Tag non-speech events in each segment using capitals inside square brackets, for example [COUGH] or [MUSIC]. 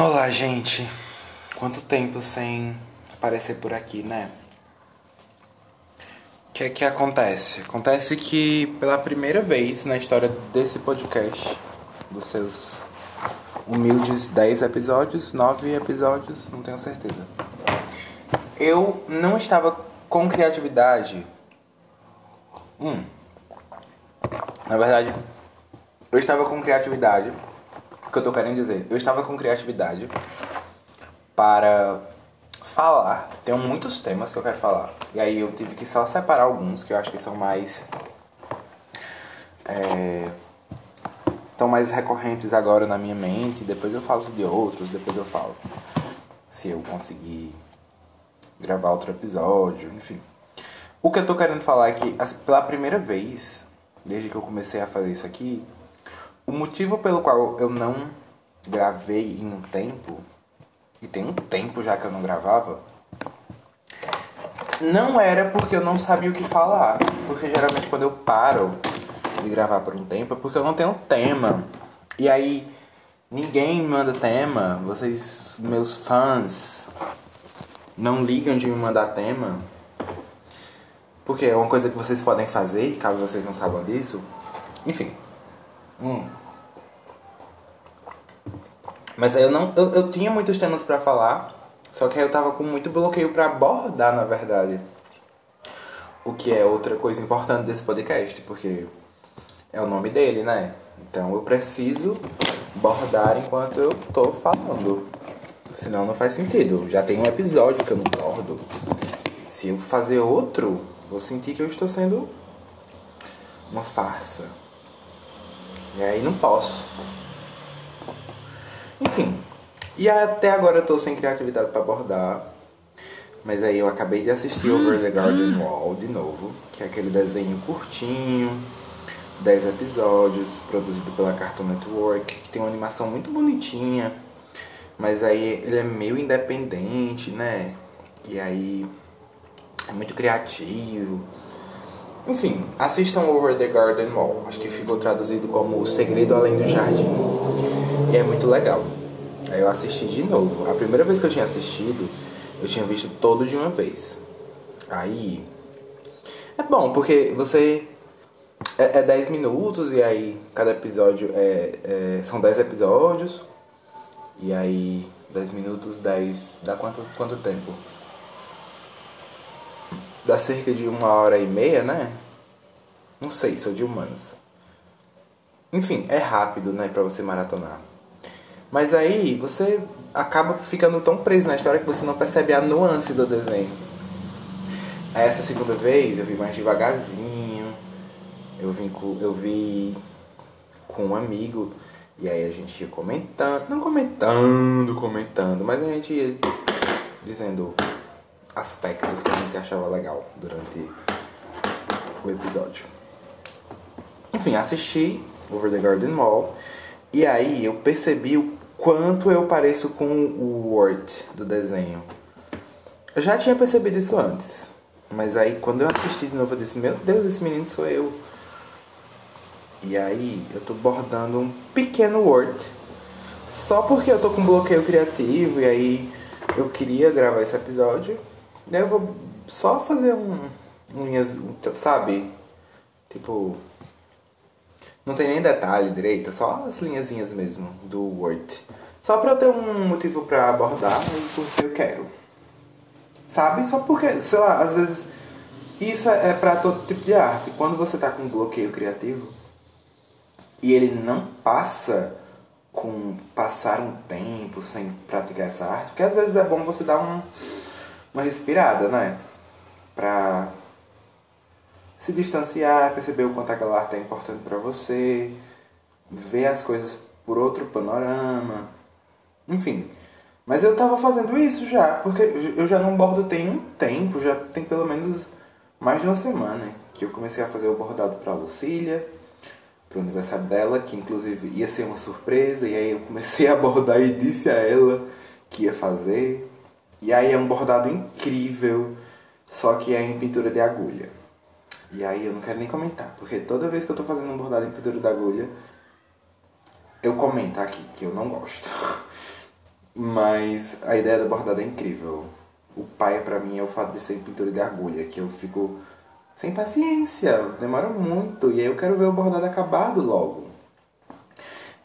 Olá, gente. Quanto tempo sem aparecer por aqui, né? O que é que acontece? Acontece que pela primeira vez na história desse podcast, dos seus humildes 10 episódios, 9 episódios, não tenho certeza. Eu não estava com criatividade. Hum. Na verdade, eu estava com criatividade. O que eu tô querendo dizer? Eu estava com criatividade para falar. Tenho muitos temas que eu quero falar. E aí eu tive que só separar alguns que eu acho que são mais. É, mais recorrentes agora na minha mente. Depois eu falo de outros, depois eu falo. Se eu conseguir gravar outro episódio, enfim. O que eu tô querendo falar é que, assim, pela primeira vez, desde que eu comecei a fazer isso aqui, o motivo pelo qual eu não gravei em um tempo, e tem um tempo já que eu não gravava, não era porque eu não sabia o que falar. Porque geralmente quando eu paro de gravar por um tempo é porque eu não tenho tema. E aí ninguém me manda tema, vocês, meus fãs, não ligam de me mandar tema. Porque é uma coisa que vocês podem fazer, caso vocês não saibam disso. Enfim. Hum. Mas eu não. Eu, eu tinha muitos temas para falar. Só que aí eu tava com muito bloqueio para abordar, na verdade. O que é outra coisa importante desse podcast, porque é o nome dele, né? Então eu preciso bordar enquanto eu tô falando. Senão não faz sentido. Já tem um episódio que eu não bordo. Se eu fazer outro, vou sentir que eu estou sendo uma farsa. E aí não posso. Enfim. E até agora eu tô sem criatividade para abordar. Mas aí eu acabei de assistir Over the Garden Wall de novo, que é aquele desenho curtinho, 10 episódios, produzido pela Cartoon Network, que tem uma animação muito bonitinha, mas aí ele é meio independente, né? E aí é muito criativo. Enfim, assistam Over the Garden Wall. Acho que ficou traduzido como O Segredo Além do Jardim. E é muito legal. Aí eu assisti de novo. A primeira vez que eu tinha assistido, eu tinha visto todo de uma vez. Aí. É bom, porque você. É, é 10 minutos e aí cada episódio é, é, são 10 episódios. E aí 10 minutos, 10. Dá quanto, quanto tempo? Dá cerca de uma hora e meia, né? Não sei, sou de humanos. Enfim, é rápido, né, pra você maratonar. Mas aí você acaba ficando tão preso na história que você não percebe a nuance do desenho. Essa segunda vez eu vi mais devagarzinho. Eu, vim com, eu vi com um amigo. E aí a gente ia comentando. Não comentando, comentando, mas a gente ia dizendo aspectos que a gente achava legal durante o episódio. Enfim, assisti Over the Garden Wall. E aí eu percebi o quanto eu pareço com o Word do desenho. Eu já tinha percebido isso antes. Mas aí quando eu assisti de novo eu disse, meu Deus, esse menino sou eu. E aí eu tô bordando um pequeno Word. Só porque eu tô com bloqueio criativo e aí eu queria gravar esse episódio. Daí eu vou só fazer um. Sabe? Tipo. Não tem nem detalhe direito, só as linhazinhas mesmo do Word. Só pra eu ter um motivo pra abordar e porque eu quero. Sabe? Só porque, sei lá, às vezes. Isso é pra todo tipo de arte. Quando você tá com um bloqueio criativo e ele não passa com passar um tempo sem praticar essa arte, porque às vezes é bom você dar um, uma respirada, né? Pra se distanciar, perceber o quanto aquela arte é importante para você, ver as coisas por outro panorama, enfim. Mas eu tava fazendo isso já, porque eu já não bordo tem um tempo, já tem pelo menos mais de uma semana que eu comecei a fazer o bordado para Lucília, pro aniversário dela, que inclusive ia ser uma surpresa, e aí eu comecei a bordar e disse a ela que ia fazer. E aí é um bordado incrível, só que é em pintura de agulha. E aí eu não quero nem comentar, porque toda vez que eu tô fazendo um bordado em pintura de agulha, eu comento aqui que eu não gosto. [LAUGHS] Mas a ideia da bordada é incrível. O pai para mim é o fato de ser pintura de agulha, que eu fico sem paciência, demora muito, e aí eu quero ver o bordado acabado logo.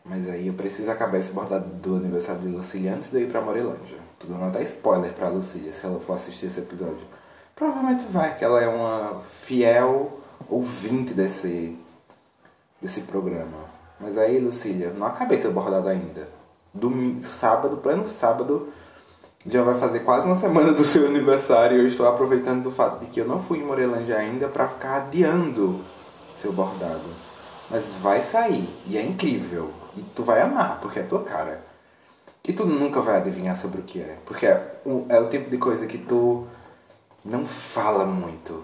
Mas aí eu preciso acabar esse bordado do aniversário de Lucília antes de eu ir pra Morelândia. Tô dando até spoiler pra Lucília se ela for assistir esse episódio. Provavelmente vai, que ela é uma fiel ouvinte desse, desse programa. Mas aí, Lucília, não acabei seu bordado ainda. Domingo, sábado, pleno sábado, já vai fazer quase uma semana do seu aniversário e eu estou aproveitando do fato de que eu não fui em Morelândia ainda para ficar adiando seu bordado. Mas vai sair e é incrível. E tu vai amar, porque é tua cara. E tu nunca vai adivinhar sobre o que é. Porque é o, é o tipo de coisa que tu não fala muito.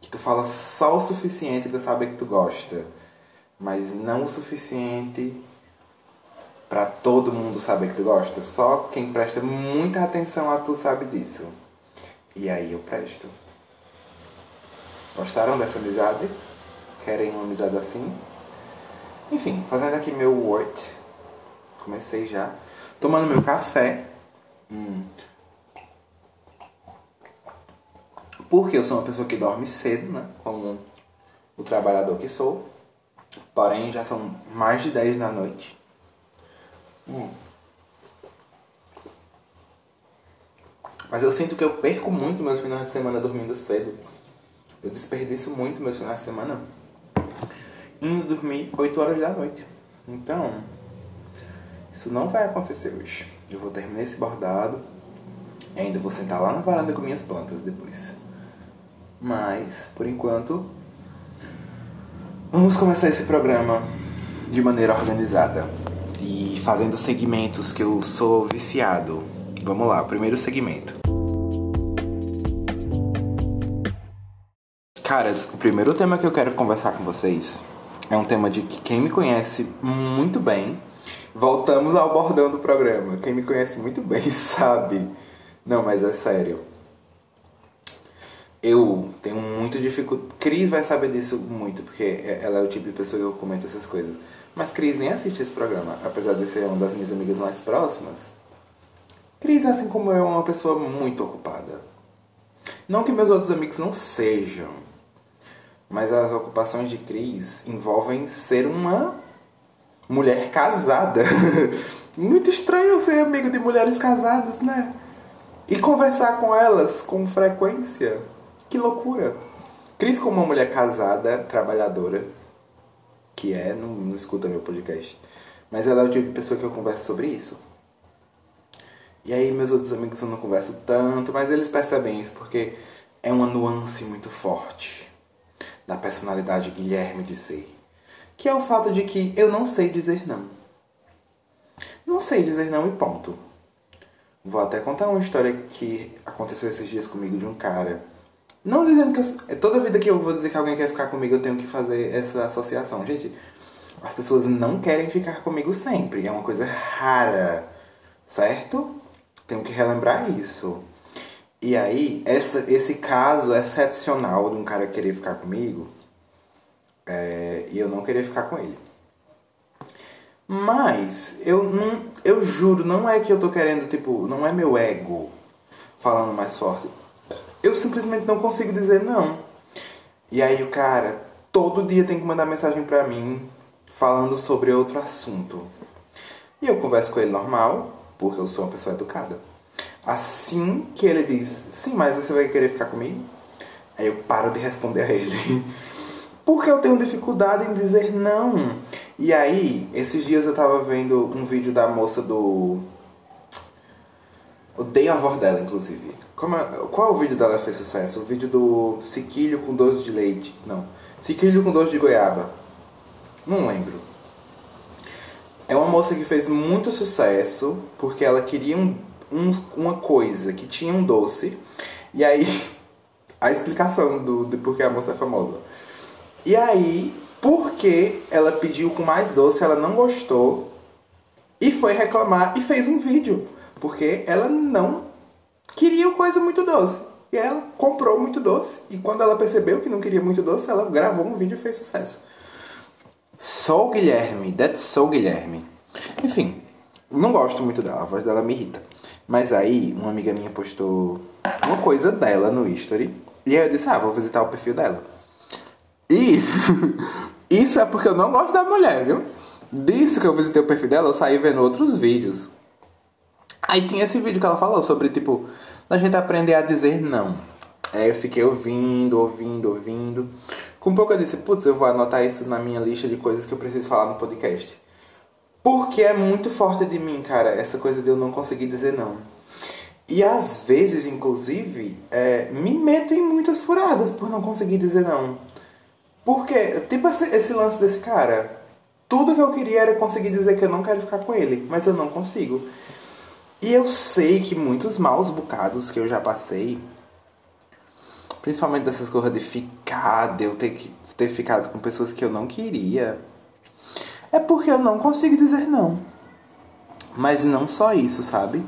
Que tu fala só o suficiente para saber que tu gosta. Mas não o suficiente para todo mundo saber que tu gosta. Só quem presta muita atenção a tu sabe disso. E aí eu presto. Gostaram dessa amizade? Querem uma amizade assim? Enfim, fazendo aqui meu word. Comecei já. Tomando meu café. Hum. Porque eu sou uma pessoa que dorme cedo, né? Como o trabalhador que sou. Porém, já são mais de 10 da noite. Hum. Mas eu sinto que eu perco muito meus finais de semana dormindo cedo. Eu desperdiço muito meus finais de semana indo dormir 8 horas da noite. Então, isso não vai acontecer hoje. Eu vou terminar esse bordado. E ainda vou sentar lá na varanda com minhas plantas depois. Mas, por enquanto, vamos começar esse programa de maneira organizada e fazendo segmentos que eu sou viciado. Vamos lá, primeiro segmento. Caras, o primeiro tema que eu quero conversar com vocês é um tema de que quem me conhece muito bem. Voltamos ao bordão do programa. Quem me conhece muito bem [LAUGHS] sabe. Não, mas é sério. Eu tenho muito dificuldade. Cris vai saber disso muito, porque ela é o tipo de pessoa que eu comento essas coisas. Mas Cris nem assiste esse programa, apesar de ser uma das minhas amigas mais próximas. Cris, assim como eu, é uma pessoa muito ocupada. Não que meus outros amigos não sejam, mas as ocupações de Cris envolvem ser uma mulher casada. [LAUGHS] muito estranho ser amigo de mulheres casadas, né? E conversar com elas com frequência. Que loucura! Cris, como uma mulher casada, trabalhadora, que é, não, não escuta meu podcast. Mas ela é o tipo de pessoa que eu converso sobre isso. E aí meus outros amigos eu não converso tanto, mas eles percebem isso porque é uma nuance muito forte da personalidade Guilherme de ser. Que é o fato de que eu não sei dizer não. Não sei dizer não e ponto. Vou até contar uma história que aconteceu esses dias comigo de um cara não dizendo que eu, é toda vida que eu vou dizer que alguém quer ficar comigo, eu tenho que fazer essa associação. Gente, as pessoas não querem ficar comigo sempre. É uma coisa rara, certo? Tenho que relembrar isso. E aí, essa, esse caso excepcional de um cara querer ficar comigo é, e eu não querer ficar com ele. Mas, eu, não, eu juro, não é que eu tô querendo, tipo, não é meu ego falando mais forte eu simplesmente não consigo dizer não. E aí o cara todo dia tem que mandar mensagem pra mim falando sobre outro assunto. E eu converso com ele normal, porque eu sou uma pessoa educada. Assim que ele diz, sim, mas você vai querer ficar comigo? Aí eu paro de responder a ele. [LAUGHS] Porque eu tenho dificuldade em dizer não. E aí, esses dias eu tava vendo um vídeo da moça do. Odeio a avó dela, inclusive. Como é, qual o vídeo dela fez sucesso? O vídeo do Siquilho com doce de leite. Não. Siquilho com doce de goiaba. Não lembro. É uma moça que fez muito sucesso porque ela queria um, um, uma coisa que tinha um doce. E aí, [LAUGHS] a explicação do, de por que a moça é famosa. E aí, porque ela pediu com mais doce, ela não gostou e foi reclamar e fez um vídeo. Porque ela não queria coisa muito doce. E ela comprou muito doce. E quando ela percebeu que não queria muito doce, ela gravou um vídeo e fez sucesso. Sou Guilherme, that's so Guilherme. Enfim, Não gosto muito dela, a voz dela me irrita. Mas aí, uma amiga minha postou uma coisa dela no history. E aí eu disse, ah, vou visitar o perfil dela. E [LAUGHS] isso é porque eu não gosto da mulher, viu? Disso que eu visitei o perfil dela, eu saí vendo outros vídeos. Aí tinha esse vídeo que ela falou sobre, tipo, a gente aprender a dizer não. Aí eu fiquei ouvindo, ouvindo, ouvindo. Com um pouco eu disse, putz, eu vou anotar isso na minha lista de coisas que eu preciso falar no podcast. Porque é muito forte de mim, cara, essa coisa de eu não conseguir dizer não. E às vezes, inclusive, é, me meto em muitas furadas por não conseguir dizer não. Porque, tipo esse, esse lance desse cara, tudo que eu queria era conseguir dizer que eu não quero ficar com ele, mas eu não consigo. E eu sei que muitos maus bocados que eu já passei, principalmente dessas coisas de ficar, de eu ter, que, ter ficado com pessoas que eu não queria, é porque eu não consigo dizer não. Mas não só isso, sabe?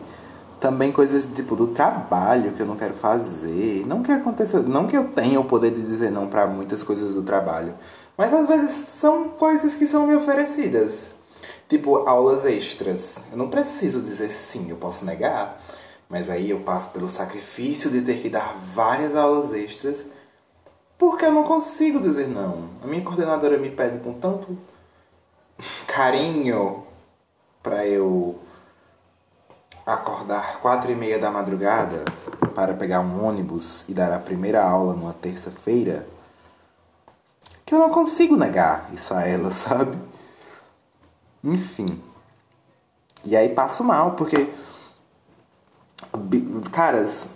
Também coisas tipo do trabalho que eu não quero fazer. Não que aconteça, não que eu tenha o poder de dizer não para muitas coisas do trabalho, mas às vezes são coisas que são me oferecidas. Tipo aulas extras. Eu não preciso dizer sim, eu posso negar, mas aí eu passo pelo sacrifício de ter que dar várias aulas extras porque eu não consigo dizer não. A minha coordenadora me pede com tanto [LAUGHS] carinho para eu acordar quatro e meia da madrugada para pegar um ônibus e dar a primeira aula numa terça-feira que eu não consigo negar isso a ela, [LAUGHS] sabe? Enfim. E aí passo mal, porque. Caras,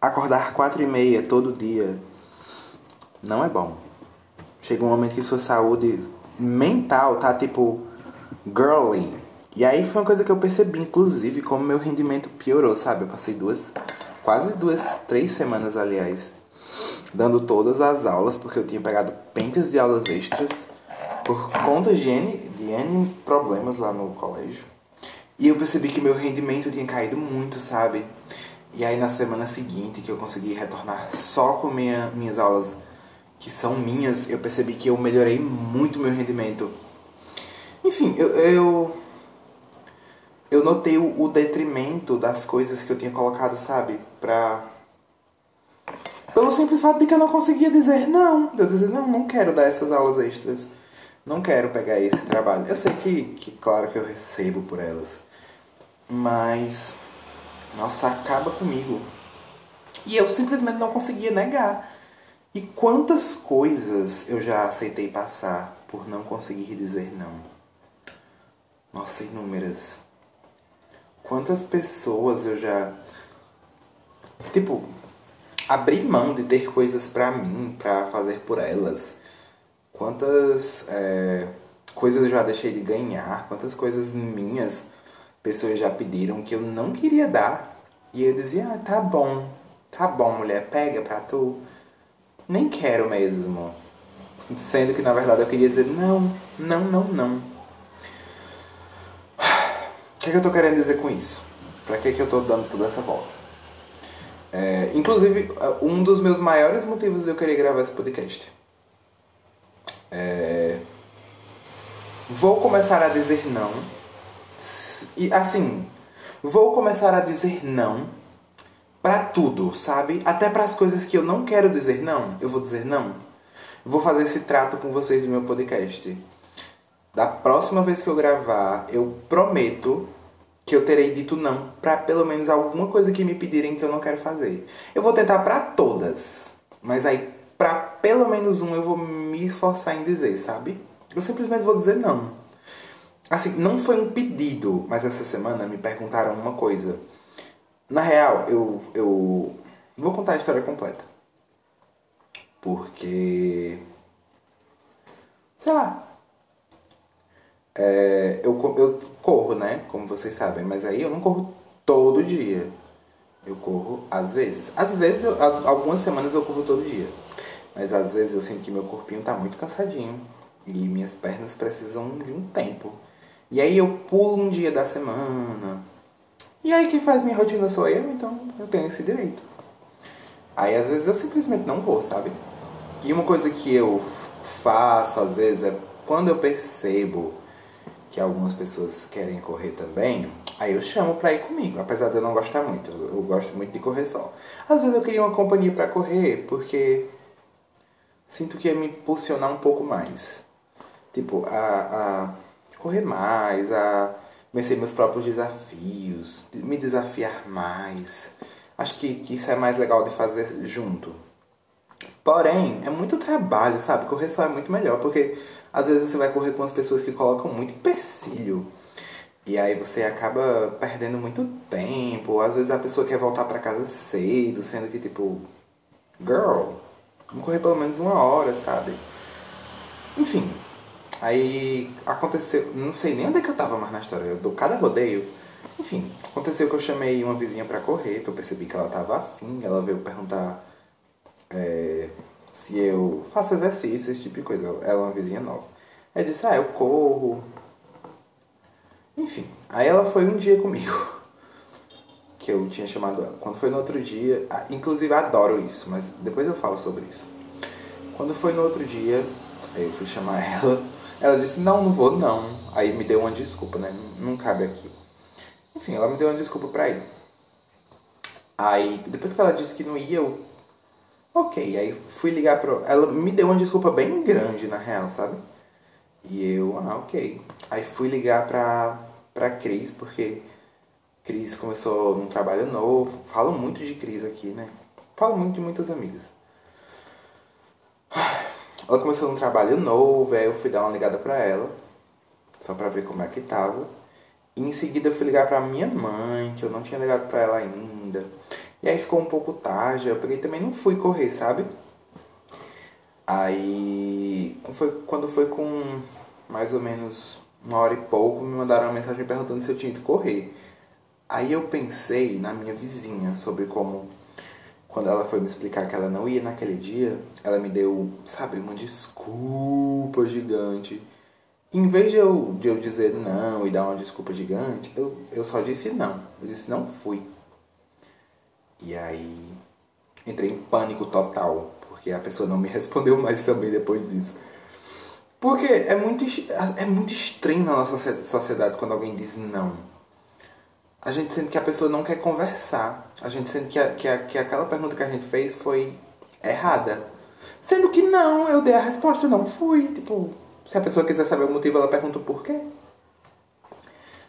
acordar quatro e meia todo dia não é bom. Chega um momento que sua saúde mental tá tipo girly. E aí foi uma coisa que eu percebi, inclusive, como meu rendimento piorou, sabe? Eu passei duas, quase duas, três semanas, aliás, dando todas as aulas, porque eu tinha pegado pencas de aulas extras por conta de N, N problemas lá no colégio. E eu percebi que meu rendimento tinha caído muito, sabe? E aí na semana seguinte, que eu consegui retornar só com minha, minhas aulas que são minhas, eu percebi que eu melhorei muito meu rendimento. Enfim, eu, eu, eu notei o, o detrimento das coisas que eu tinha colocado, sabe? Pra. Pelo simples fato de que eu não conseguia dizer não. Eu dizer, não, não quero dar essas aulas extras. Não quero pegar esse trabalho. Eu sei que, que claro que eu recebo por elas. Mas. Nossa, acaba comigo. E eu simplesmente não conseguia negar. E quantas coisas eu já aceitei passar por não conseguir dizer não? Nossa, inúmeras. Quantas pessoas eu já. Tipo, abri mão de ter coisas para mim, para fazer por elas. Quantas é, coisas eu já deixei de ganhar, quantas coisas minhas pessoas já pediram que eu não queria dar. E eu dizia, ah, tá bom, tá bom, mulher, pega pra tu nem quero mesmo. Sendo que na verdade eu queria dizer não, não, não, não. O que, é que eu tô querendo dizer com isso? Pra que, que eu tô dando toda essa volta? É, inclusive, um dos meus maiores motivos de eu querer gravar esse podcast. É, vou começar a dizer não. E assim, vou começar a dizer não para tudo, sabe? Até para as coisas que eu não quero dizer não, eu vou dizer não. Vou fazer esse trato com vocês no meu podcast. Da próxima vez que eu gravar, eu prometo que eu terei dito não para pelo menos alguma coisa que me pedirem que eu não quero fazer. Eu vou tentar para todas, mas aí para pelo menos um eu vou me esforçar em dizer, sabe? Eu simplesmente vou dizer não. Assim, não foi um pedido, mas essa semana me perguntaram uma coisa. Na real, eu, eu vou contar a história completa. Porque. Sei lá. É, eu, eu corro, né? Como vocês sabem, mas aí eu não corro todo dia. Eu corro às vezes. Às vezes, eu, algumas semanas eu corro todo dia. Mas às vezes eu sinto que meu corpinho tá muito cansadinho. E minhas pernas precisam de um tempo. E aí eu pulo um dia da semana e aí quem faz minha rotina sou eu, então eu tenho esse direito. Aí às vezes eu simplesmente não vou, sabe? E uma coisa que eu faço às vezes é quando eu percebo que algumas pessoas querem correr também, aí eu chamo pra ir comigo, apesar de eu não gostar muito. Eu, eu gosto muito de correr só. Às vezes eu queria uma companhia para correr, porque sinto que ia me impulsionar um pouco mais. Tipo, a, a correr mais, a vencer meus próprios desafios, me desafiar mais. Acho que, que isso é mais legal de fazer junto. Porém, é muito trabalho, sabe? Correr só é muito melhor, porque às vezes você vai correr com as pessoas que colocam muito empecilho. E aí você acaba perdendo muito tempo. Às vezes a pessoa quer voltar para casa cedo, sendo que tipo, girl, vamos correr pelo menos uma hora, sabe? Enfim, aí aconteceu, não sei nem onde é que eu tava mais na história, eu dou cada rodeio. Enfim, aconteceu que eu chamei uma vizinha para correr, que eu percebi que ela tava afim, ela veio perguntar é, se eu faço exercício, esse tipo de coisa. Ela é uma vizinha nova. Aí disse, ah, eu corro. Enfim, aí ela foi um dia comigo. Que eu tinha chamado ela. Quando foi no outro dia, inclusive adoro isso, mas depois eu falo sobre isso. Quando foi no outro dia, aí eu fui chamar [LAUGHS] ela. Ela disse, não, não vou não. Aí me deu uma desculpa, né? Não cabe aqui. Enfim, ela me deu uma desculpa pra ir. Aí, depois que ela disse que não ia, eu Ok, aí fui ligar pro. Ela me deu uma desculpa bem grande, na real, sabe? E eu, ah, ok. Aí fui ligar pra, pra Cris, porque Cris começou num trabalho novo. Falo muito de Cris aqui, né? Falo muito de muitas amigas. Ela começou num trabalho novo, aí eu fui dar uma ligada pra ela, só pra ver como é que tava. E em seguida eu fui ligar pra minha mãe, que eu não tinha ligado pra ela ainda. E aí ficou um pouco tarde, eu peguei também não fui correr, sabe? Aí foi, quando foi com mais ou menos uma hora e pouco, me mandaram uma mensagem perguntando se eu tinha ido correr. Aí eu pensei na minha vizinha sobre como quando ela foi me explicar que ela não ia naquele dia, ela me deu, sabe, uma desculpa gigante. Em vez de eu, de eu dizer não e dar uma desculpa gigante, eu, eu só disse não. Eu disse não fui. E aí entrei em pânico total, porque a pessoa não me [LAUGHS] respondeu mais também depois disso. Porque é muito, é muito estranho na nossa sociedade quando alguém diz não. A gente sente que a pessoa não quer conversar. A gente sente que, a, que, a, que aquela pergunta que a gente fez foi errada. Sendo que não, eu dei a resposta, não fui. Tipo, se a pessoa quiser saber o motivo, ela pergunta o porquê.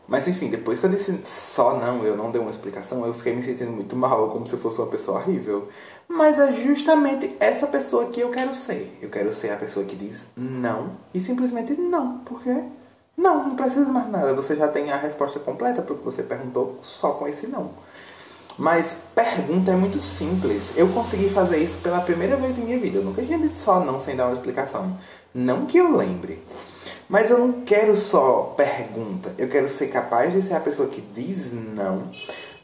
Mas enfim, depois que eu disse só não, eu não dei uma explicação, eu fiquei me sentindo muito mal, como se eu fosse uma pessoa horrível. Mas é justamente essa pessoa que eu quero ser. Eu quero ser a pessoa que diz não e simplesmente não, porque não, não precisa mais nada. Você já tem a resposta completa porque você perguntou só com esse não. Mas pergunta é muito simples. Eu consegui fazer isso pela primeira vez em minha vida. Eu nunca tinha dito só não sem dar uma explicação. Não que eu lembre. Mas eu não quero só pergunta, eu quero ser capaz de ser a pessoa que diz não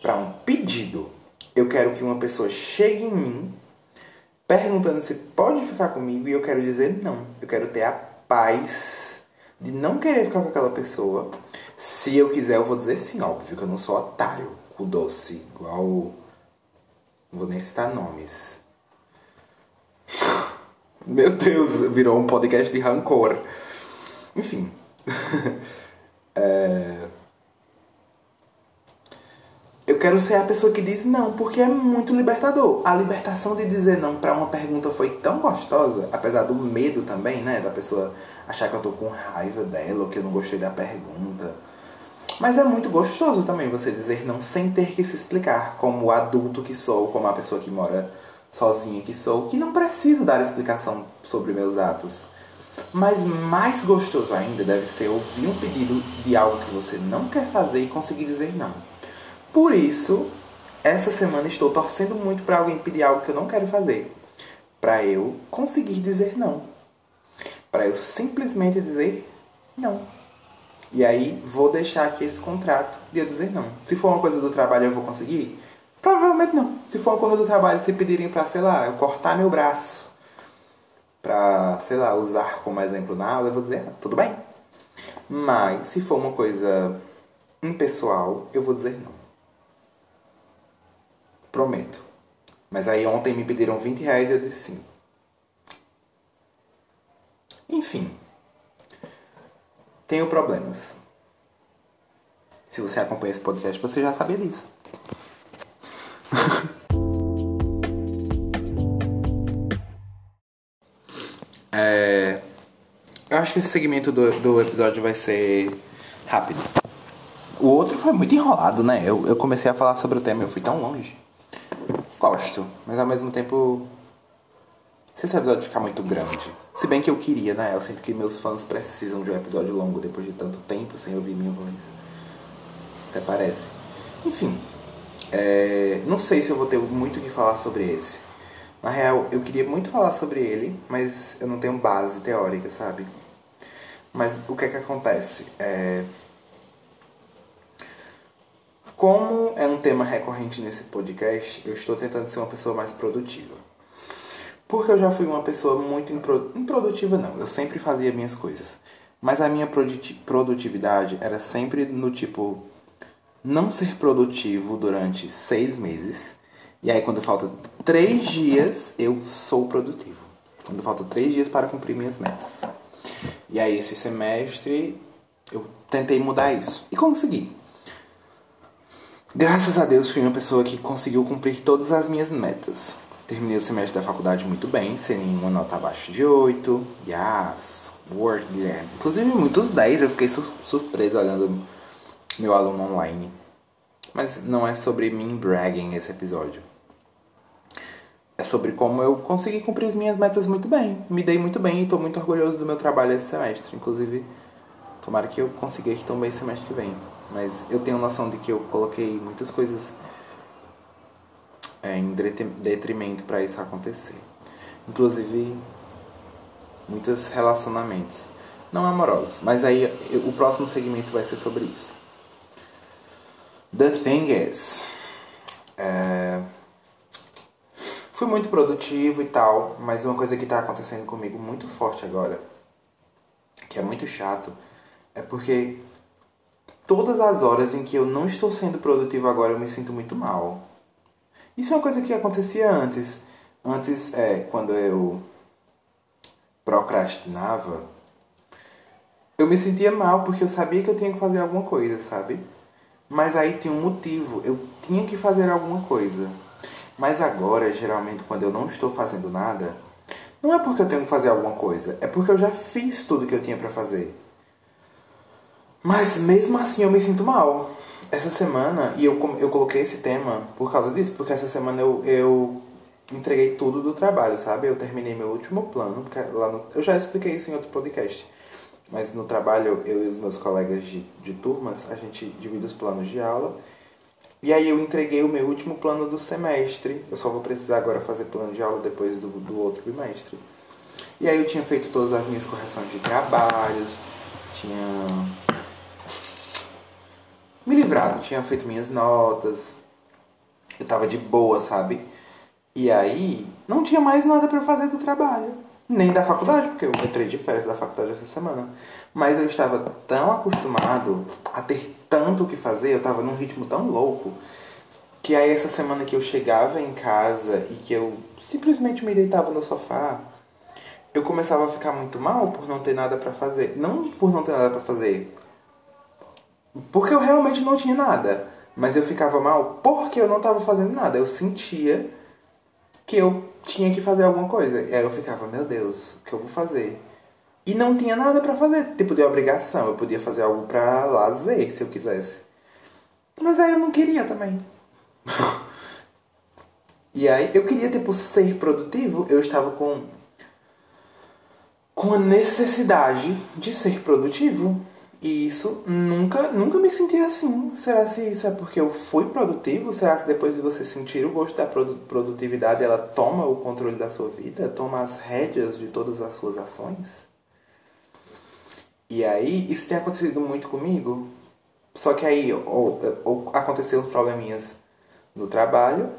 para um pedido. Eu quero que uma pessoa chegue em mim perguntando se pode ficar comigo e eu quero dizer não. Eu quero ter a paz de não querer ficar com aquela pessoa. Se eu quiser, eu vou dizer sim, óbvio que eu não sou otário, o doce, igual. Não vou nem citar nomes. [LAUGHS] Meu Deus, virou um podcast de rancor. Enfim. [LAUGHS] é... Eu quero ser a pessoa que diz não, porque é muito libertador. A libertação de dizer não para uma pergunta foi tão gostosa, apesar do medo também, né? Da pessoa achar que eu tô com raiva dela ou que eu não gostei da pergunta. Mas é muito gostoso também você dizer não sem ter que se explicar, como o adulto que sou, como a pessoa que mora sozinha que sou, que não preciso dar explicação sobre meus atos. Mas mais gostoso ainda deve ser ouvir um pedido de algo que você não quer fazer e conseguir dizer não. Por isso, essa semana estou torcendo muito para alguém pedir algo que eu não quero fazer, para eu conseguir dizer não. Para eu simplesmente dizer não. E aí vou deixar aqui esse contrato de eu dizer não. Se for uma coisa do trabalho eu vou conseguir? Provavelmente não. Se for uma coisa do trabalho, se pedirem para, sei lá, eu cortar meu braço para, sei lá, usar como exemplo na aula, eu vou dizer, ah, tudo bem. Mas se for uma coisa impessoal, eu vou dizer não. Prometo. Mas aí ontem me pediram 20 reais e eu disse sim. Enfim. Tenho problemas. Se você acompanha esse podcast, você já sabia disso. [LAUGHS] é, eu acho que esse segmento do, do episódio vai ser rápido. O outro foi muito enrolado, né? Eu, eu comecei a falar sobre o tema eu fui tão longe. Gosto, mas ao mesmo tempo. Se esse episódio ficar muito grande. Se bem que eu queria, né? Eu sinto que meus fãs precisam de um episódio longo depois de tanto tempo sem ouvir minha voz. Até parece. Enfim. É, não sei se eu vou ter muito o que falar sobre esse. Na real, eu queria muito falar sobre ele, mas eu não tenho base teórica, sabe? Mas o que é que acontece? É... Como é um tema recorrente nesse podcast, eu estou tentando ser uma pessoa mais produtiva. Porque eu já fui uma pessoa muito impro... improdutiva, não. Eu sempre fazia minhas coisas. Mas a minha produtividade era sempre no tipo não ser produtivo durante seis meses e aí, quando falta três dias, eu sou produtivo. Quando faltam três dias para cumprir minhas metas. E aí, esse semestre, eu tentei mudar isso. E consegui. Graças a Deus, fui uma pessoa que conseguiu cumprir todas as minhas metas. Terminei o semestre da faculdade muito bem, sem nenhuma nota abaixo de 8. Yes, work, Guilherme. Inclusive, muitos 10, eu fiquei surpreso olhando meu aluno online. Mas não é sobre mim bragging esse episódio é sobre como eu consegui cumprir as minhas metas muito bem. Me dei muito bem e estou muito orgulhoso do meu trabalho esse semestre. Inclusive, tomara que eu consiga ir tão bem semestre que vem. Mas eu tenho noção de que eu coloquei muitas coisas é, em detrimento para isso acontecer. Inclusive, muitos relacionamentos. Não amorosos, mas aí o próximo segmento vai ser sobre isso. The thing is. É Fui muito produtivo e tal, mas uma coisa que tá acontecendo comigo muito forte agora, que é muito chato, é porque todas as horas em que eu não estou sendo produtivo agora eu me sinto muito mal. Isso é uma coisa que acontecia antes. Antes, é, quando eu procrastinava, eu me sentia mal porque eu sabia que eu tinha que fazer alguma coisa, sabe? Mas aí tinha um motivo, eu tinha que fazer alguma coisa. Mas agora, geralmente, quando eu não estou fazendo nada, não é porque eu tenho que fazer alguma coisa, é porque eu já fiz tudo que eu tinha para fazer. Mas mesmo assim eu me sinto mal. Essa semana, e eu, eu coloquei esse tema por causa disso, porque essa semana eu, eu entreguei tudo do trabalho, sabe? Eu terminei meu último plano, porque lá no, eu já expliquei isso em outro podcast. Mas no trabalho, eu e os meus colegas de, de turmas, a gente divide os planos de aula e aí eu entreguei o meu último plano do semestre. Eu só vou precisar agora fazer plano de aula depois do, do outro bimestre. E aí eu tinha feito todas as minhas correções de trabalhos, tinha me livrado, tinha feito minhas notas. Eu tava de boa, sabe? E aí não tinha mais nada para fazer do trabalho nem da faculdade, porque eu entrei de férias da faculdade essa semana. Mas eu estava tão acostumado a ter tanto o que fazer, eu estava num ritmo tão louco, que aí essa semana que eu chegava em casa e que eu simplesmente me deitava no sofá, eu começava a ficar muito mal por não ter nada para fazer. Não por não ter nada para fazer, porque eu realmente não tinha nada. Mas eu ficava mal porque eu não estava fazendo nada. Eu sentia que eu tinha que fazer alguma coisa. E aí eu ficava, meu Deus, o que eu vou fazer? E não tinha nada para fazer, tipo de obrigação. Eu podia fazer algo pra lazer, se eu quisesse. Mas aí eu não queria também. [LAUGHS] e aí eu queria, tipo, ser produtivo. Eu estava com com a necessidade de ser produtivo. E isso nunca, nunca me senti assim. Será se isso é porque eu fui produtivo? Será se depois de você sentir o gosto da produtividade, ela toma o controle da sua vida, toma as rédeas de todas as suas ações? E aí, isso tem acontecido muito comigo. Só que aí, ou, ou aconteceu uns probleminhas no trabalho.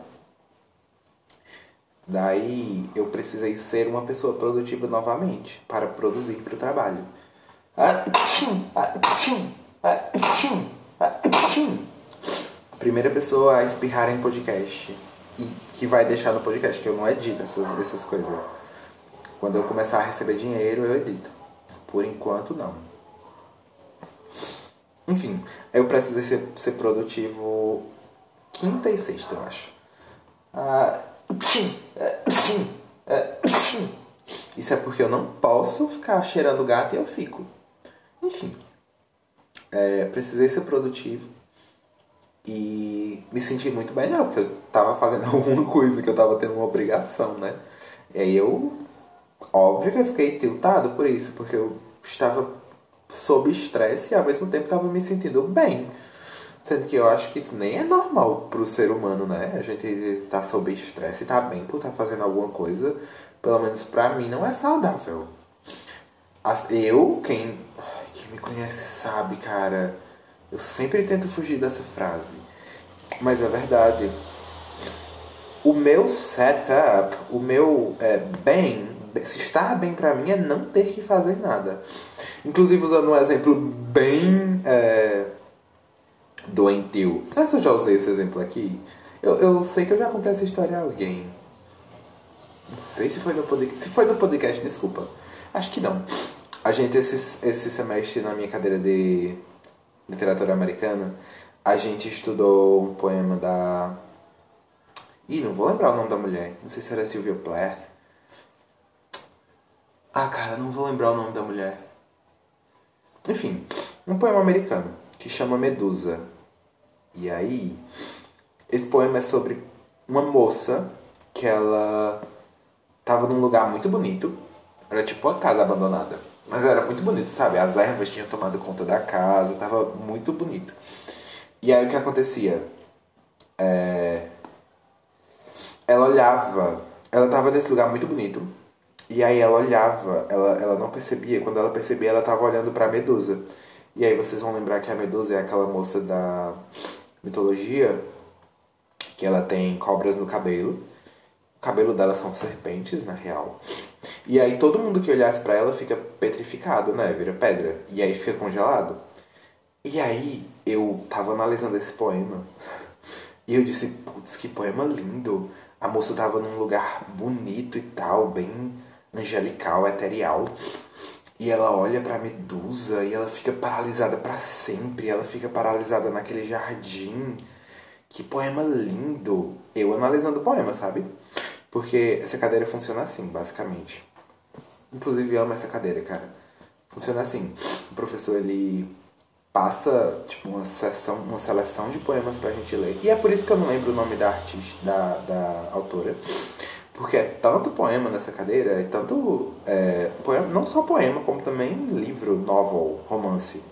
Daí eu precisei ser uma pessoa produtiva novamente para produzir para o trabalho. Primeira pessoa a espirrar em podcast. E que vai deixar no podcast, que eu não edito essas, essas coisas. Quando eu começar a receber dinheiro, eu edito. Por enquanto, não. Enfim, eu precisei ser, ser produtivo quinta e sexta, eu acho. Ah, sim, sim, sim. Isso é porque eu não posso ficar cheirando gato e eu fico. Enfim, é, precisei ser produtivo e me senti muito melhor, porque eu tava fazendo [LAUGHS] alguma coisa que eu tava tendo uma obrigação, né? E aí eu, óbvio que eu fiquei tiltado por isso, porque eu estava sob estresse e ao mesmo tempo estava me sentindo bem. Sendo que eu acho que isso nem é normal pro ser humano, né? A gente tá sob estresse e tá bem por estar tá fazendo alguma coisa, pelo menos pra mim, não é saudável. Eu, quem me conhece sabe, cara, eu sempre tento fugir dessa frase. Mas é verdade. O meu setup, o meu é, bem, se estar bem pra mim é não ter que fazer nada. Inclusive, usando um exemplo bem é, doentio. Será que eu já usei esse exemplo aqui? Eu, eu sei que eu já contei essa história a alguém. Não sei se foi no podcast. Se foi no podcast, desculpa. Acho que não. A gente, esse, esse semestre, na minha cadeira de literatura americana, a gente estudou um poema da. Ih, não vou lembrar o nome da mulher. Não sei se era Sylvia Plath. Ah, cara, não vou lembrar o nome da mulher. Enfim, um poema americano que chama Medusa. E aí, esse poema é sobre uma moça que ela tava num lugar muito bonito. Era tipo uma casa abandonada. Mas era muito bonito, sabe? As ervas tinham tomado conta da casa, tava muito bonito. E aí o que acontecia? É... Ela olhava, ela tava nesse lugar muito bonito. E aí ela olhava, ela, ela não percebia, quando ela percebia, ela tava olhando pra Medusa. E aí vocês vão lembrar que a Medusa é aquela moça da mitologia que ela tem cobras no cabelo. O cabelo dela são serpentes, na real. E aí todo mundo que olhasse para ela fica petrificado, né? Vira pedra. E aí fica congelado. E aí eu tava analisando esse poema. E eu disse, putz, que poema lindo. A moça tava num lugar bonito e tal, bem angelical, eterial. E ela olha pra Medusa e ela fica paralisada para sempre. Ela fica paralisada naquele jardim. Que poema lindo. Eu analisando o poema, sabe? Porque essa cadeira funciona assim, basicamente. Inclusive, amo essa cadeira, cara. Funciona assim. O professor, ele passa, tipo, uma sessão, uma seleção de poemas pra gente ler. E é por isso que eu não lembro o nome da artista, da, da autora. Porque é tanto poema nessa cadeira, é tanto é, poema, não só poema, como também livro, novel, romance.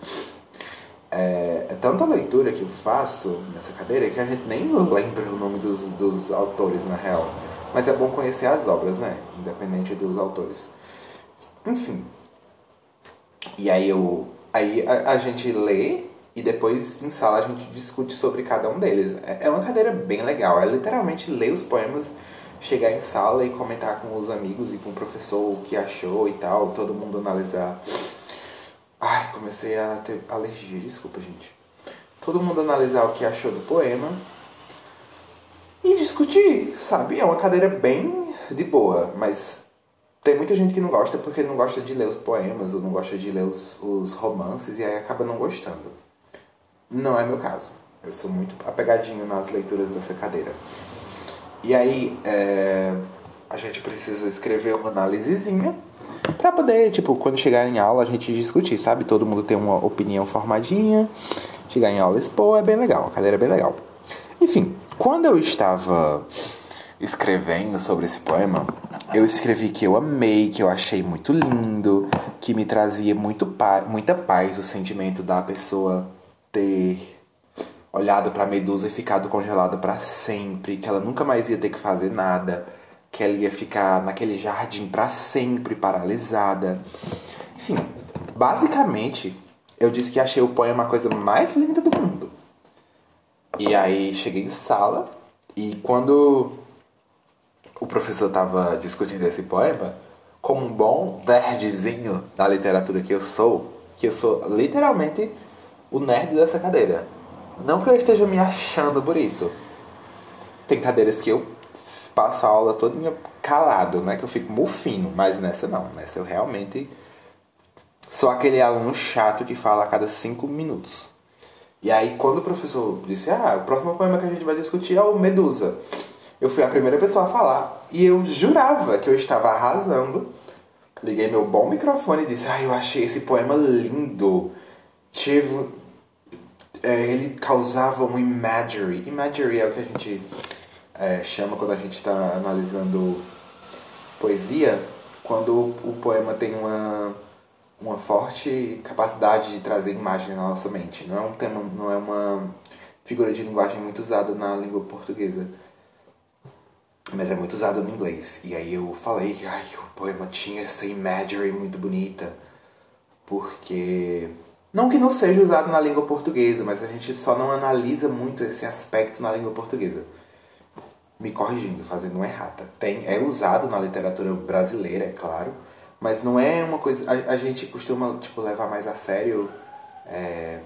É, é tanta leitura que eu faço nessa cadeira que a gente nem lembra o nome dos, dos autores, na real. Mas é bom conhecer as obras, né? Independente dos autores. Enfim. E aí eu. Aí a, a, gente lê e depois em sala a gente discute sobre cada um deles. É, é uma cadeira bem legal. É literalmente ler os poemas, chegar em sala e comentar com os amigos e com o professor o que achou e tal, todo mundo analisar. Ai, comecei a ter alergia, desculpa, gente. Todo mundo analisar o que achou do poema e discutir, sabe? É uma cadeira bem de boa, mas tem muita gente que não gosta porque não gosta de ler os poemas ou não gosta de ler os, os romances e aí acaba não gostando. Não é meu caso. Eu sou muito apegadinho nas leituras dessa cadeira. E aí, é, a gente precisa escrever uma análisezinha para poder, tipo, quando chegar em aula a gente discutir, sabe? Todo mundo tem uma opinião formadinha. Chegar em aula expor é bem legal, a cadeira é bem legal. Enfim, quando eu estava escrevendo sobre esse poema, eu escrevi que eu amei, que eu achei muito lindo, que me trazia muito pa muita paz o sentimento da pessoa ter olhado para Medusa e ficado congelada para sempre, que ela nunca mais ia ter que fazer nada, que ela ia ficar naquele jardim para sempre paralisada. Enfim, basicamente, eu disse que achei o poema a coisa mais linda do mundo. E aí cheguei em sala e quando o professor estava discutindo esse poema, como um bom nerdzinho da literatura que eu sou, que eu sou literalmente o nerd dessa cadeira. Não que eu esteja me achando por isso. Tem cadeiras que eu passo a aula toda calado, né? Que eu fico mufino, mas nessa não. Nessa eu realmente sou aquele aluno chato que fala a cada cinco minutos. E aí, quando o professor disse, ah, o próximo poema que a gente vai discutir é o Medusa, eu fui a primeira pessoa a falar. E eu jurava que eu estava arrasando. Liguei meu bom microfone e disse, ah, eu achei esse poema lindo. Tive... É, ele causava um imagery. Imagery é o que a gente é, chama quando a gente está analisando poesia, quando o poema tem uma uma forte capacidade de trazer imagem na nossa mente. Não é um tema, não é uma figura de linguagem muito usada na língua portuguesa, mas é muito usado no inglês. E aí eu falei que ai, o poema tinha essa imagery muito bonita, porque não que não seja usado na língua portuguesa, mas a gente só não analisa muito esse aspecto na língua portuguesa. Me corrigindo, fazendo uma errata. Tem, é usado na literatura brasileira, é claro, mas não é uma coisa. A, a gente costuma tipo, levar mais a sério é,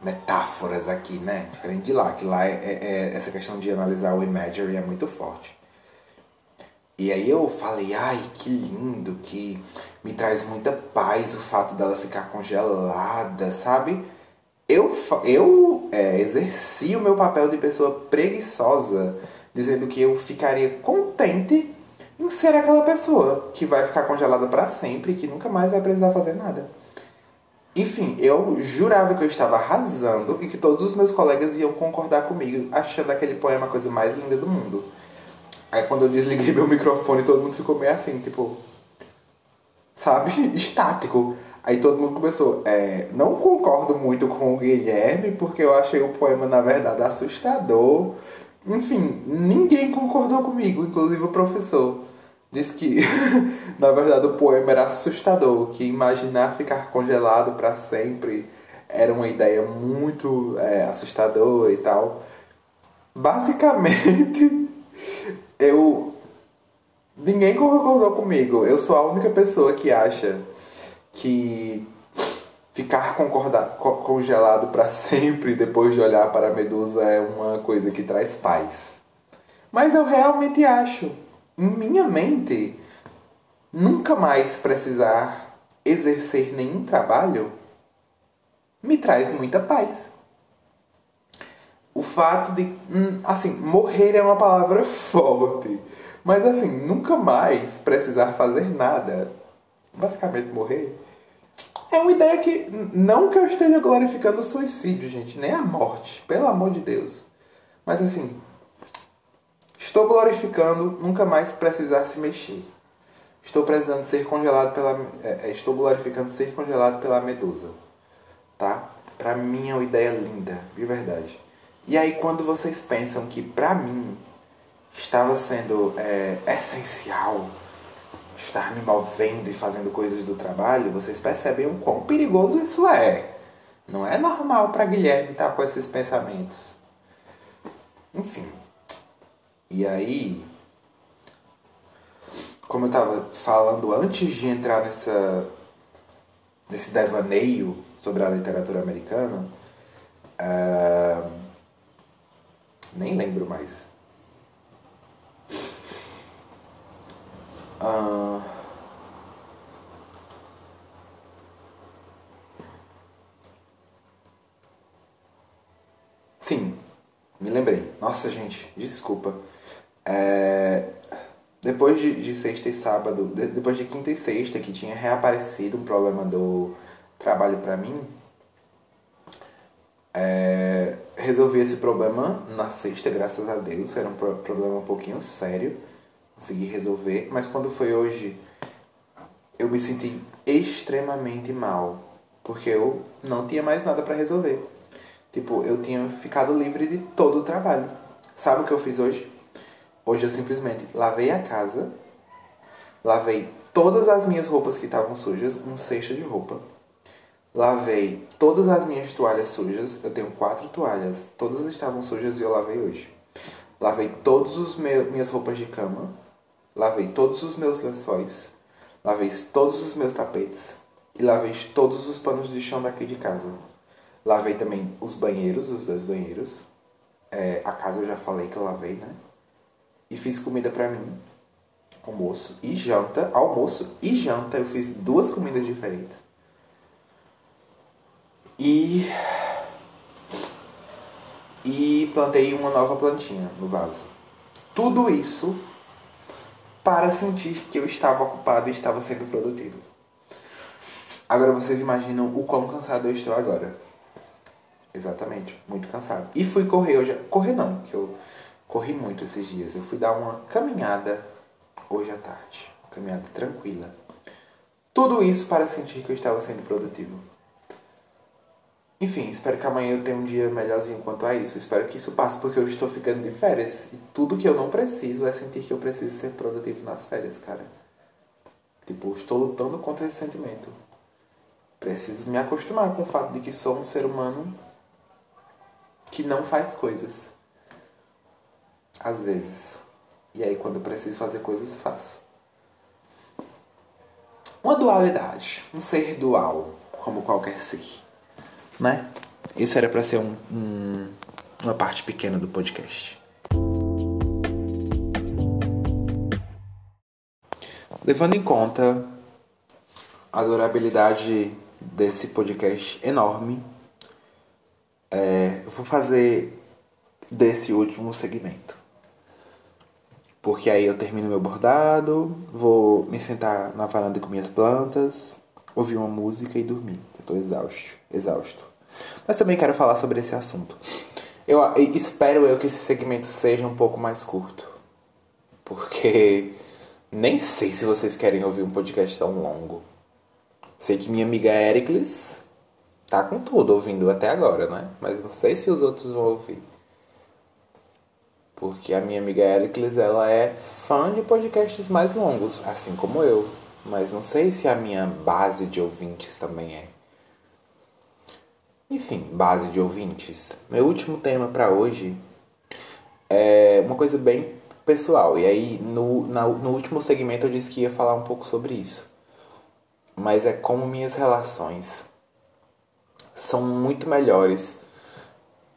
metáforas aqui, né? Diferente de lá, que lá é, é, é, essa questão de analisar o imagery é muito forte. E aí eu falei, ai, que lindo, que me traz muita paz o fato dela ficar congelada, sabe? Eu, eu é, exerci o meu papel de pessoa preguiçosa, dizendo que eu ficaria contente em ser aquela pessoa que vai ficar congelada para sempre que nunca mais vai precisar fazer nada. Enfim, eu jurava que eu estava arrasando e que todos os meus colegas iam concordar comigo, achando aquele poema a coisa mais linda do mundo. Aí quando eu desliguei meu microfone, todo mundo ficou meio assim, tipo. Sabe? [LAUGHS] Estático. Aí todo mundo começou. É, não concordo muito com o Guilherme, porque eu achei o poema, na verdade, assustador. Enfim, ninguém concordou comigo, inclusive o professor. Disse que, [LAUGHS] na verdade, o poema era assustador, que imaginar ficar congelado para sempre era uma ideia muito é, assustadora e tal. Basicamente, [LAUGHS] eu. Ninguém concordou comigo. Eu sou a única pessoa que acha que ficar congelado para sempre depois de olhar para a medusa é uma coisa que traz paz. Mas eu realmente acho, minha mente, nunca mais precisar exercer nenhum trabalho me traz muita paz. O fato de, hum, assim, morrer é uma palavra [LAUGHS] forte, mas assim, nunca mais precisar fazer nada, basicamente morrer, é uma ideia que. Não que eu esteja glorificando o suicídio, gente, nem a morte, pelo amor de Deus. Mas assim. Estou glorificando nunca mais precisar se mexer. Estou precisando ser congelado pela. É, é, estou glorificando ser congelado pela medusa. Tá? Pra mim é uma ideia linda, de verdade. E aí, quando vocês pensam que pra mim estava sendo é, essencial estar me movendo e fazendo coisas do trabalho, vocês percebem o quão perigoso isso é. Não é normal para Guilherme estar com esses pensamentos. Enfim. E aí, como eu estava falando antes de entrar nessa nesse devaneio sobre a literatura americana, uh, nem lembro mais. Uh... Sim, me lembrei. Nossa, gente, desculpa. É... Depois de, de, sexta e sábado, de, depois de quinta e sexta, que tinha reaparecido um problema do trabalho para mim, é... resolvi esse problema na sexta, graças a Deus. Era um pro problema um pouquinho sério consegui resolver, mas quando foi hoje, eu me senti extremamente mal, porque eu não tinha mais nada para resolver. Tipo, eu tinha ficado livre de todo o trabalho. Sabe o que eu fiz hoje? Hoje eu simplesmente lavei a casa, lavei todas as minhas roupas que estavam sujas, um cesto de roupa. Lavei todas as minhas toalhas sujas, eu tenho quatro toalhas, todas estavam sujas e eu lavei hoje. Lavei todas as minhas roupas de cama, Lavei todos os meus lençóis, lavei todos os meus tapetes e lavei todos os panos de chão daqui de casa. Lavei também os banheiros, os dois banheiros. É, a casa eu já falei que eu lavei, né? E fiz comida pra mim. Almoço e janta. Almoço e janta. Eu fiz duas comidas diferentes. E e plantei uma nova plantinha no vaso. Tudo isso para sentir que eu estava ocupado e estava sendo produtivo. Agora vocês imaginam o quão cansado eu estou agora. Exatamente, muito cansado. E fui correr hoje. Correr não, que eu corri muito esses dias. Eu fui dar uma caminhada hoje à tarde. Caminhada tranquila. Tudo isso para sentir que eu estava sendo produtivo. Enfim, espero que amanhã eu tenha um dia melhorzinho quanto a isso. Espero que isso passe porque eu estou ficando de férias. E tudo que eu não preciso é sentir que eu preciso ser produtivo nas férias, cara. Tipo, estou lutando contra esse sentimento. Preciso me acostumar com o fato de que sou um ser humano que não faz coisas. Às vezes. E aí, quando eu preciso fazer coisas, faço. Uma dualidade. Um ser dual, como qualquer ser né? Esse era para ser um, um, uma parte pequena do podcast. Levando em conta a durabilidade desse podcast enorme, é, eu vou fazer desse último segmento. Porque aí eu termino meu bordado, vou me sentar na varanda com minhas plantas, ouvir uma música e dormir. Eu tô exausto, exausto. Mas também quero falar sobre esse assunto. Eu espero eu que esse segmento seja um pouco mais curto. Porque nem sei se vocês querem ouvir um podcast tão longo. Sei que minha amiga Ericles tá com tudo ouvindo até agora, né? Mas não sei se os outros vão ouvir. Porque a minha amiga Ericles, ela é fã de podcasts mais longos, assim como eu. Mas não sei se a minha base de ouvintes também é. Enfim, base de ouvintes. Meu último tema para hoje é uma coisa bem pessoal. E aí, no, na, no último segmento, eu disse que ia falar um pouco sobre isso. Mas é como minhas relações são muito melhores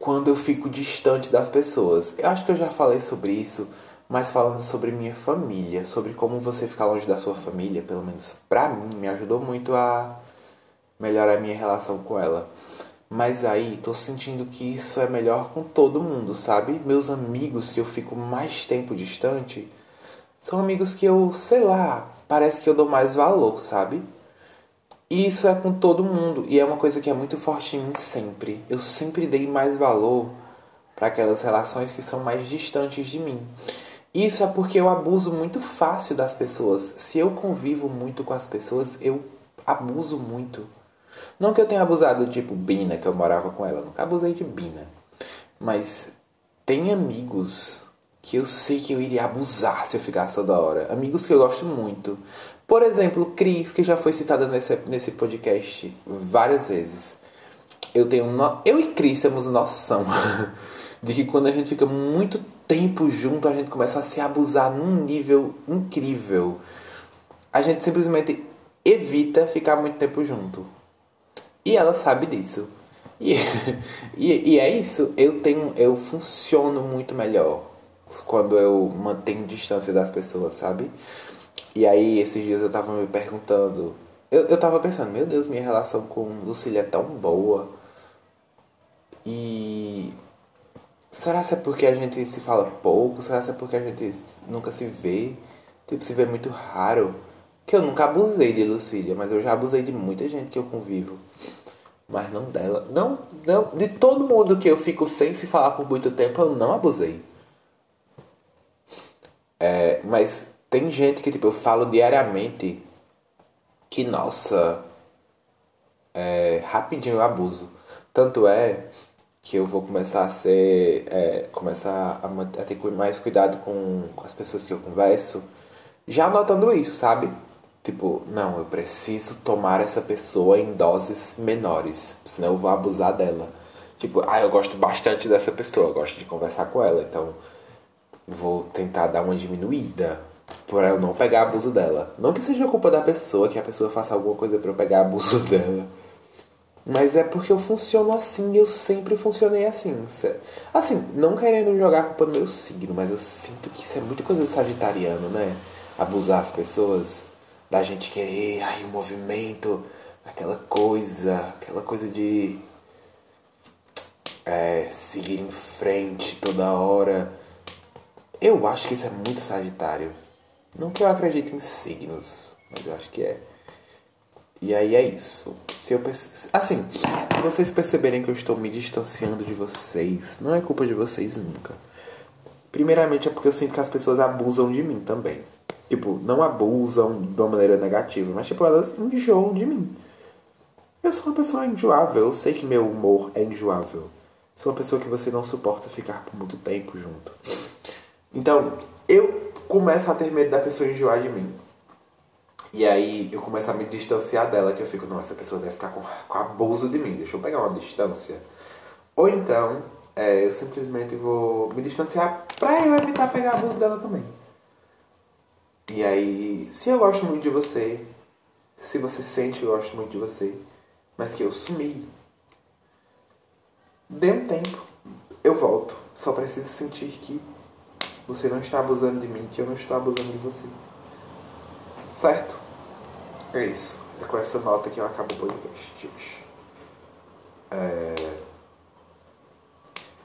quando eu fico distante das pessoas. Eu acho que eu já falei sobre isso, mas falando sobre minha família, sobre como você ficar longe da sua família, pelo menos pra mim, me ajudou muito a melhorar a minha relação com ela. Mas aí tô sentindo que isso é melhor com todo mundo, sabe? Meus amigos que eu fico mais tempo distante são amigos que eu, sei lá, parece que eu dou mais valor, sabe? E isso é com todo mundo e é uma coisa que é muito forte em mim sempre. Eu sempre dei mais valor para aquelas relações que são mais distantes de mim. Isso é porque eu abuso muito fácil das pessoas. Se eu convivo muito com as pessoas, eu abuso muito. Não que eu tenha abusado, tipo, Bina, que eu morava com ela. Nunca abusei de Bina. Mas tem amigos que eu sei que eu iria abusar se eu ficasse toda hora. Amigos que eu gosto muito. Por exemplo, Cris, que já foi citada nesse, nesse podcast várias vezes. Eu tenho no... eu e Cris temos noção [LAUGHS] de que quando a gente fica muito tempo junto, a gente começa a se abusar num nível incrível. A gente simplesmente evita ficar muito tempo junto. E ela sabe disso. E, [LAUGHS] e, e é isso, eu tenho. Eu funciono muito melhor quando eu mantenho distância das pessoas, sabe? E aí esses dias eu tava me perguntando. Eu, eu tava pensando, meu Deus, minha relação com Lucília é tão boa. E. Será que é porque a gente se fala pouco? Será que é porque a gente nunca se vê? Tipo, se vê muito raro? Que eu nunca abusei de Lucília, mas eu já abusei de muita gente que eu convivo. Mas não dela. Não, não. De todo mundo que eu fico sem se falar por muito tempo, eu não abusei. É, mas tem gente que, tipo, eu falo diariamente que, nossa, é, rapidinho eu abuso. Tanto é que eu vou começar a ser. É, começar a, a, ter mais cuidado com, com as pessoas que eu converso, já notando isso, sabe? Tipo, não, eu preciso tomar essa pessoa em doses menores, senão eu vou abusar dela. Tipo, ah, eu gosto bastante dessa pessoa, eu gosto de conversar com ela, então vou tentar dar uma diminuída para eu não pegar abuso dela. Não que seja culpa da pessoa, que a pessoa faça alguma coisa para eu pegar abuso [LAUGHS] dela. Mas é porque eu funciono assim, eu sempre funcionei assim. Assim, não querendo jogar a culpa no meu signo, mas eu sinto que isso é muita coisa de sagitariano, né? Abusar as pessoas da gente querer aí o movimento, aquela coisa, aquela coisa de é, seguir em frente toda hora. Eu acho que isso é muito Sagitário. Não que eu acredite em signos, mas eu acho que é. E aí é isso. Se eu assim, se vocês perceberem que eu estou me distanciando de vocês, não é culpa de vocês nunca. Primeiramente é porque eu sinto que as pessoas abusam de mim também. Tipo, não abusam de uma maneira negativa, mas tipo, elas enjoam de mim. Eu sou uma pessoa enjoável, eu sei que meu humor é enjoável. Sou uma pessoa que você não suporta ficar por muito tempo junto. Então, eu começo a ter medo da pessoa enjoar de mim. E aí eu começo a me distanciar dela, que eu fico, não, essa pessoa deve ficar com, com abuso de mim, deixa eu pegar uma distância. Ou então, é, eu simplesmente vou me distanciar pra eu evitar pegar abuso dela também. E aí, se eu gosto muito de você, se você sente que eu gosto muito de você, mas que eu sumi. Dê um tempo, eu volto. Só preciso sentir que você não está abusando de mim, que eu não estou abusando de você. Certo? É isso. É com essa nota que eu acabo o podcast hoje. É...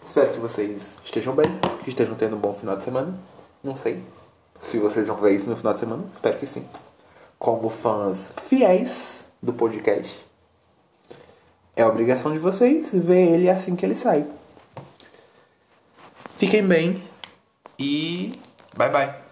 Espero que vocês estejam bem, que estejam tendo um bom final de semana. Não sei se vocês vão ver isso no final de semana. Espero que sim. Como fãs fiéis do podcast. É obrigação de vocês ver ele assim que ele sai. Fiquem bem 一，拜拜。